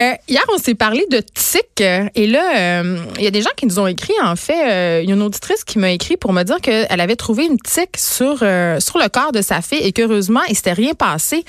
Euh, hier, on s'est parlé de tics et là, euh, il y a des gens qui nous ont écrit. En fait, euh, il y a une auditrice qui m'a écrit pour me dire qu'elle avait trouvé une tique sur sur le corps de sa fille et qu'heureusement, il s'était rien passé.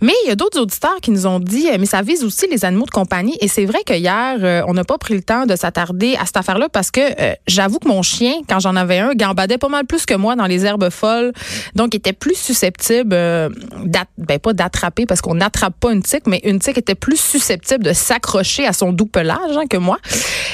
Mais il y a d'autres auditeurs qui nous ont dit, mais ça vise aussi les animaux de compagnie. Et c'est vrai que hier, on n'a pas pris le temps de s'attarder à cette affaire-là parce que j'avoue que mon chien, quand j'en avais un, gambadait pas mal plus que moi dans les herbes folles, donc était plus susceptible, ben pas d'attraper parce qu'on n'attrape pas une tique, mais une tique était plus susceptible de s'accrocher à son doux pelage hein, que moi.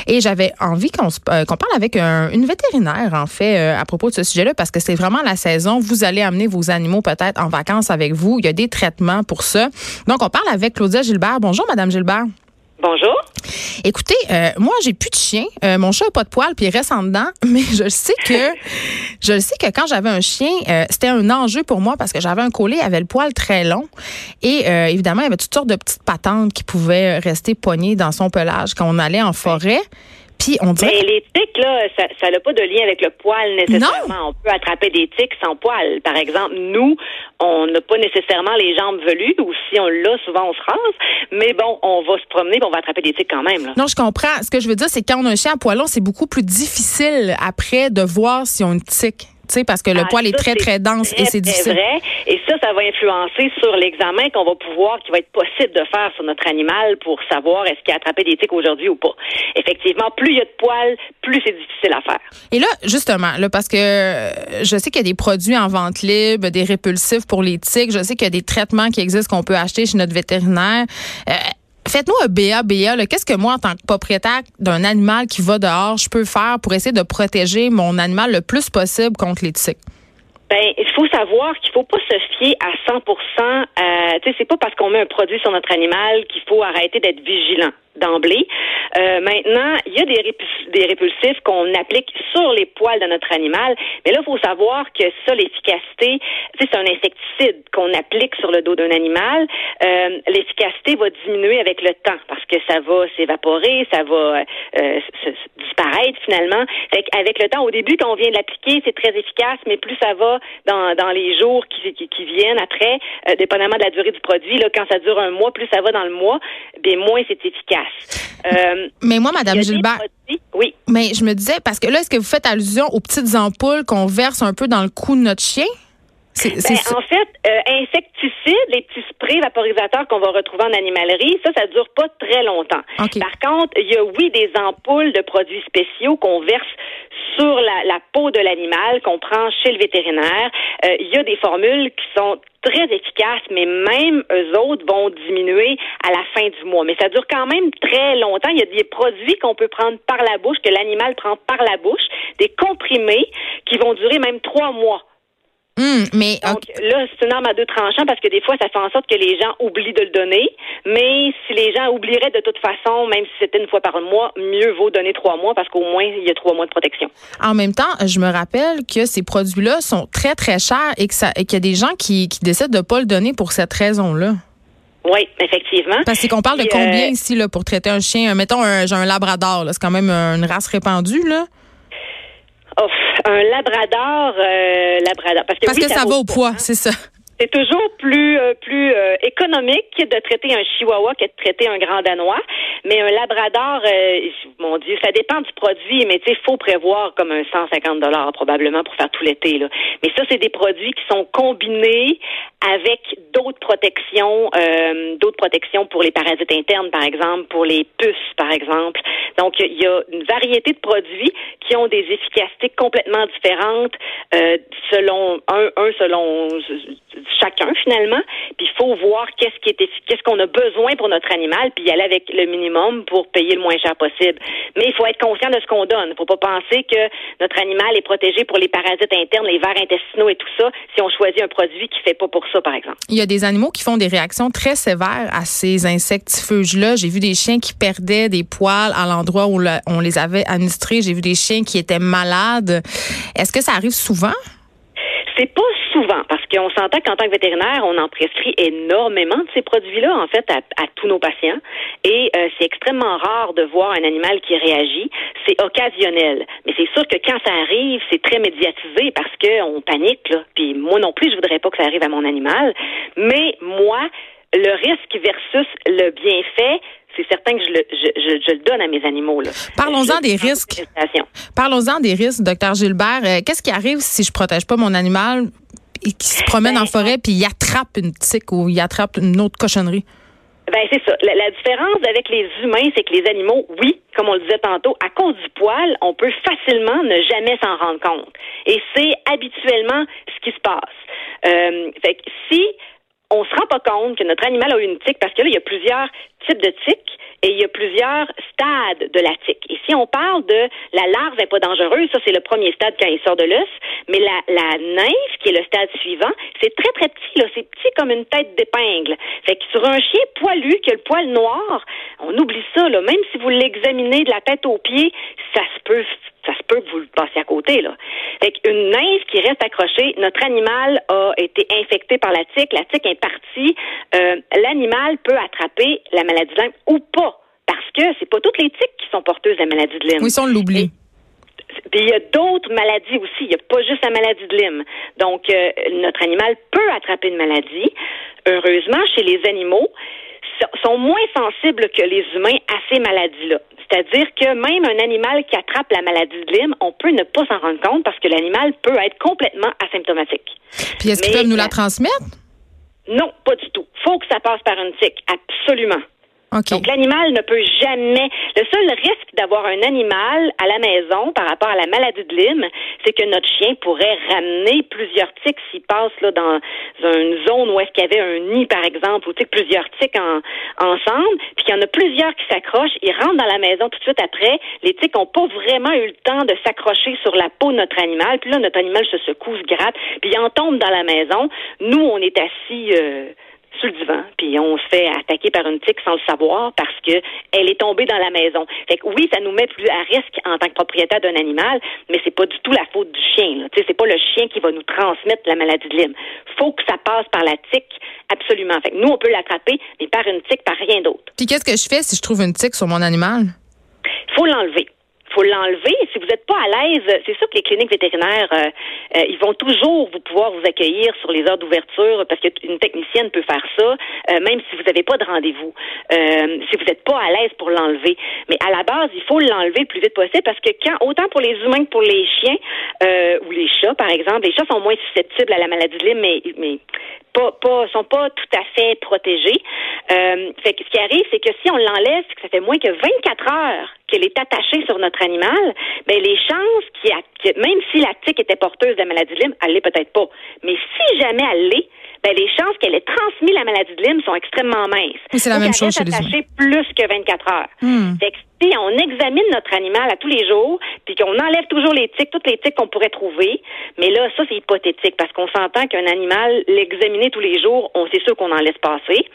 Et j'avais envie qu'on euh, qu'on parle avec une vétérinaire, en fait, euh, à propos de ce sujet-là, parce que c'est vraiment la saison. Vous allez amener vos animaux peut-être en vacances avec vous. Il y a des traitements pour ça. Donc, on parle avec Claudia Gilbert. Bonjour, Madame Gilbert. Bonjour. Écoutez, euh, moi, j'ai plus de chien. Euh, mon chat n'a pas de poils, puis il reste en dedans. Mais je sais que je sais que quand j'avais un chien, euh, c'était un enjeu pour moi parce que j'avais un collet, il avait le poil très long. Et évidemment, il y avait toutes sortes de petites patentes qui pouvaient rester poignées dans son pelage quand on allait en forêt. Puis on dirait. Mais les tiques, là, ça n'a pas de lien avec le poil nécessairement. On peut attraper des tiques sans poil. Par exemple, nous, on n'a pas nécessairement les jambes velues, ou si on l'a, souvent on se rase. Mais bon, on va se promener, on va attraper des tiques quand même. Là. Non, je comprends. Ce que je veux dire, c'est quand on a un chien à poilon, c'est beaucoup plus difficile après de voir si on a une tique parce que le ah, poil est très, très dense et c'est difficile. vrai. Et ça, ça va influencer sur l'examen qu'on va pouvoir, qui va être possible de faire sur notre animal pour savoir est-ce qu'il a attrapé des tiques aujourd'hui ou pas. Effectivement, plus il y a de poils, plus c'est difficile à faire. Et là, justement, là, parce que je sais qu'il y a des produits en vente libre, des répulsifs pour les tiques. Je sais qu'il y a des traitements qui existent qu'on peut acheter chez notre vétérinaire. Euh, Faites-nous un BA, Qu'est-ce que moi, en tant que propriétaire d'un animal qui va dehors, je peux faire pour essayer de protéger mon animal le plus possible contre les tiques? Ben, il faut savoir qu'il faut pas se fier à 100% euh, Tu sais, c'est pas parce qu'on met un produit sur notre animal qu'il faut arrêter d'être vigilant d'emblée. Euh, maintenant, il y a des, répulsifs qu'on applique sur les poils de notre animal, mais là, il faut savoir que ça, l'efficacité, c'est un insecticide qu'on applique sur le dos d'un animal. Euh, l'efficacité va diminuer avec le temps parce que ça va s'évaporer, ça va euh, disparaître finalement. Fait avec le temps, au début, quand on vient de l'appliquer, c'est très efficace, mais plus ça va dans, dans les jours qui, qui, viennent après, euh, dépendamment de la durée du produit, là, quand ça dure un mois, plus ça va dans le mois, bien moins c'est efficace. Euh, mais moi, Madame Gilbert. Oui. Mais je me disais, parce que là, est-ce que vous faites allusion aux petites ampoules qu'on verse un peu dans le cou de notre chien? Ben, en fait, euh, insecticides, les petits sprays vaporisateurs qu'on va retrouver en animalerie, ça, ça dure pas très longtemps. Par contre, il y a oui des ampoules de produits spéciaux qu'on verse sur la, peau de l'animal, qu'on prend chez le vétérinaire. Euh, il y a des formules qui sont très efficaces, mais même eux autres vont diminuer à la fin du mois. Mais ça dure quand même très longtemps. Il y a des produits qu'on peut prendre par la bouche, que l'animal prend par la bouche, des comprimés qui vont durer même trois mois. Hum, mais Donc là, c'est une arme à deux tranchants parce que des fois, ça fait en sorte que les gens oublient de le donner. Mais si les gens oublieraient de toute façon, même si c'était une fois par mois, mieux vaut donner trois mois parce qu'au moins, il y a trois mois de protection. En même temps, je me rappelle que ces produits-là sont très, très chers et qu'il y a des gens qui, qui décident de ne pas le donner pour cette raison-là. Oui, effectivement. Parce qu'on parle de combien euh, ici là, pour traiter un chien? Mettons, j'ai un labrador, c'est quand même une race répandue. là. Oh, un labrador, euh, labrador. Parce que, ça, va au poids, c'est ça. C'est toujours plus euh, plus euh, économique de traiter un chihuahua que de traiter un grand danois, mais un labrador, euh, mon Dieu, ça dépend du produit, mais tu sais, faut prévoir comme un 150 dollars probablement pour faire tout l'été là. Mais ça, c'est des produits qui sont combinés avec d'autres protections, d'autres protections pour les parasites internes, par exemple, pour les puces, par exemple. Donc, il y a une variété de produits qui ont des efficacités complètement différentes selon un, un selon chacun finalement. Puis il faut voir qu'est-ce qui est qu'est-ce qu'on a besoin pour notre animal, puis y aller avec le minimum pour payer le moins cher possible. Mais il faut être conscient de ce qu'on donne. Il faut pas penser que notre animal est protégé pour les parasites internes, les vers intestinaux et tout ça, si on choisit un produit qui fait pas pour ça, par exemple. Il y a des animaux qui font des réactions très sévères à ces insectifeuges-là. J'ai vu des chiens qui perdaient des poils à l'endroit où on les avait administrés. J'ai vu des chiens qui étaient malades. Est-ce que ça arrive souvent? C'est pas souvent, qu'on s'entend qu'en tant que vétérinaire, on en prescrit énormément de ces produits-là, en fait, à, tous nos patients. Et euh, c'est extrêmement rare de voir un animal qui réagit. C'est occasionnel. Mais c'est sûr que quand ça arrive, c'est très médiatisé parce qu'on panique. Là. Puis moi non plus, je voudrais pas que ça arrive à mon animal. Mais moi, le risque versus le bienfait, c'est certain que je le, je, je, le donne à mes animaux. Parlons-en des risques. Parlons-en des risques, docteur Gilbert. Euh, qu'est-ce qui arrive si je protège pas mon animal? Et qui se promène en forêt puis il attrape une tique ou il attrape une autre cochonnerie? Ben c'est ça. La, différence avec les humains, c'est que les animaux, oui, comme on le disait tantôt, à cause du poil, on peut facilement ne jamais s'en rendre compte. Et c'est habituellement ce qui se passe. Euh, fait que si on se rend pas compte que notre animal a eu une tique, parce que là, il y a plusieurs types de tiques et il y a plusieurs stades de la tique. Et on parle de la larve n'est pas dangereuse, ça c'est le premier stade quand il sort de l'os, mais la, la nymphe, qui est le stade suivant, c'est très très petit, là, c'est petit comme une tête d'épingle. Fait que sur un chien poilu qui a le poil noir, on oublie ça, là, même si vous l'examinez de la tête aux pieds, ça se peut ça se peut que vous le passiez à côté. Là. Fait une nymphe qui reste accrochée, notre animal a été infecté par la tique, la tique est partie, euh, l'animal peut attraper la maladie de Lyme ou pas, parce que c'est pas toutes les tiques qui sont porteuses de la maladie de Lyme. Oui, ça on l'oublie. Puis il y a d'autres maladies aussi. Il n'y a pas juste la maladie de Lyme. Donc, euh, notre animal peut attraper une maladie. Heureusement, chez les animaux, sont moins sensibles que les humains à ces maladies-là. C'est-à-dire que même un animal qui attrape la maladie de Lyme, on peut ne pas s'en rendre compte parce que l'animal peut être complètement asymptomatique. Puis est-ce qu'ils peuvent nous la transmettre? Non, pas du tout. Faut que ça passe par une tique, absolument. Donc, l'animal ne peut jamais. Le seul risque d'avoir un animal à la maison par rapport à la maladie de Lyme, c'est que notre chien pourrait ramener plusieurs tiques s'il passe là, dans une zone où est-ce qu'il y avait un nid, par exemple, ou plusieurs tiques en, ensemble, puis qu'il y en a plusieurs qui s'accrochent, ils rentrent dans la maison tout de suite après. Les tiques n'ont pas vraiment eu le temps de s'accrocher sur la peau de notre animal, puis là, notre animal se secoue, se gratte, puis il en tombe dans la maison. Nous, on est assis. Euh, sur le divan, puis on se fait attaquer par une tique sans le savoir parce que elle est tombée dans la maison. Fait que oui, ça nous met plus à risque en tant que propriétaire d'un animal, mais c'est pas du tout la faute du chien. Tu sais, c'est pas le chien qui va nous transmettre la maladie de Lyme. Faut que ça passe par la tique, absolument. Fait que nous, on peut l'attraper, mais par une tique, par rien d'autre. Puis qu'est-ce que je fais si je trouve une tique sur mon animal? Faut l'enlever faut l'enlever. Si vous n'êtes pas à l'aise, c'est sûr que les cliniques vétérinaires, euh, euh, ils vont toujours vous pouvoir vous accueillir sur les heures d'ouverture parce qu'une technicienne peut faire ça, euh, même si vous n'avez pas de rendez-vous, si vous n'êtes pas à l'aise pour l'enlever. Mais à la base, il faut l'enlever le plus vite possible parce que quand, autant pour les humains que pour les chiens ou les chats, par exemple, les chats sont moins susceptibles à la maladie de Lyme, mais, mais pas, pas, sont pas tout à fait protégés. fait que ce qui arrive, c'est que si on l'enlève, que ça fait moins que 24 heures qu'elle est attachée sur notre animal, ben les chances qu'il y a, même si la tique était porteuse de la maladie de Lyme, elle l'est peut-être pas. Mais si jamais elle l'est, ben les chances qu'elle ait transmis la maladie de Lyme sont extrêmement minces. c'est la même chose chez les attachée plus que 24 heures. Hmm. Fait que si on examine notre animal à tous les jours, puis qu'on enlève toujours les tiques, toutes les tiques qu'on pourrait trouver, mais là, ça, c'est hypothétique, parce qu'on s'entend qu'un animal, l'examiner tous les jours, on sait sûr qu'on en laisse passer.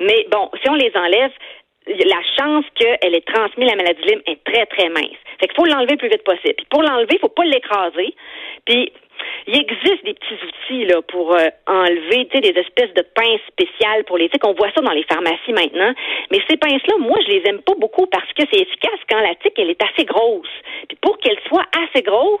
Mais bon, si on les enlève, la chance qu'elle ait transmis la maladie de Lyme est très, très mince. Fait qu'il faut l'enlever le plus vite possible. Puis pour l'enlever, il faut pas l'écraser. Puis il existe des petits outils là pour euh, enlever, tu sais, des espèces de pinces spéciales pour les tiques. On voit ça dans les pharmacies maintenant. Mais ces pinces-là, moi, je les aime pas beaucoup parce que c'est efficace quand la tique, elle est assez grosse. Puis pour qu'elle soit assez grosse,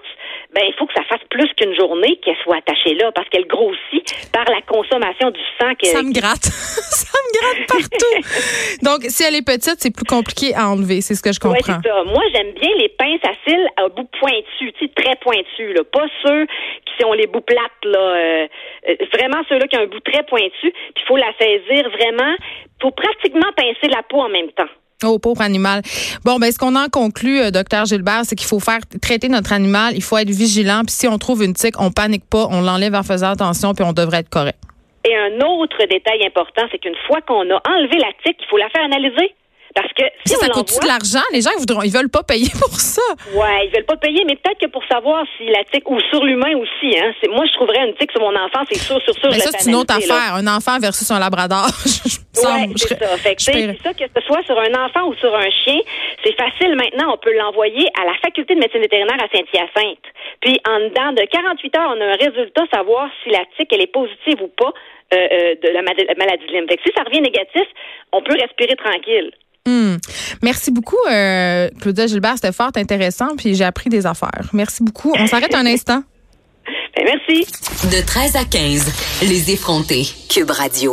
ben il faut que ça fasse plus qu'une journée qu'elle soit attachée là parce qu'elle grossit par la consommation du sang. ça me gratte. gratte partout. Donc, si elle est petite, c'est plus compliqué à enlever. C'est ce que je comprends. Ouais, ça. Moi, j'aime bien les pinces à cils à bout pointu, très pointu, là. Pas ceux qui ont les bouts plates, là. Euh, euh, vraiment ceux-là qui ont un bout très pointu. Puis il faut la saisir vraiment. pour pratiquement pincer la peau en même temps. Oh, pauvre animal. Bon, ben, ce qu'on en conclut, euh, docteur Gilbert, c'est qu'il faut faire traiter notre animal. Il faut être vigilant. Puis si on trouve une tique, on panique pas, on l'enlève en faisant attention, puis on devrait être correct. Et un autre détail important, c'est qu'une fois qu'on a enlevé la tique, il faut la faire analyser. Parce que si ça, coûte de l'argent, les gens ils voudront, ils veulent pas payer pour ça. Ouais, ils veulent pas payer, mais peut-être que pour savoir si la tique ou sur l'humain aussi, hein. C'est, moi je trouverais une tique sur mon enfant, c'est sûr, sur sûr. Mais ça c'est une autre affaire, un enfant versus un labrador. ouais, c'est ça. Fait que, ça que ce soit sur un enfant ou sur un chien, c'est facile maintenant. On peut l'envoyer à la faculté de médecine vétérinaire à Saint-Hyacinthe. Puis en dedans de 48 heures, on a un résultat savoir si la tique elle est positive ou pas. Euh, euh, de la, maladie de Lyme. Fait que si ça revient négatif, on peut respirer tranquille. Hmm. Merci beaucoup, euh, Claudia Gilbert. C'était fort intéressant, puis j'ai appris des affaires. Merci beaucoup. On s'arrête un instant. Ben, merci. De 13 à 15, les effrontés. Cube Radio.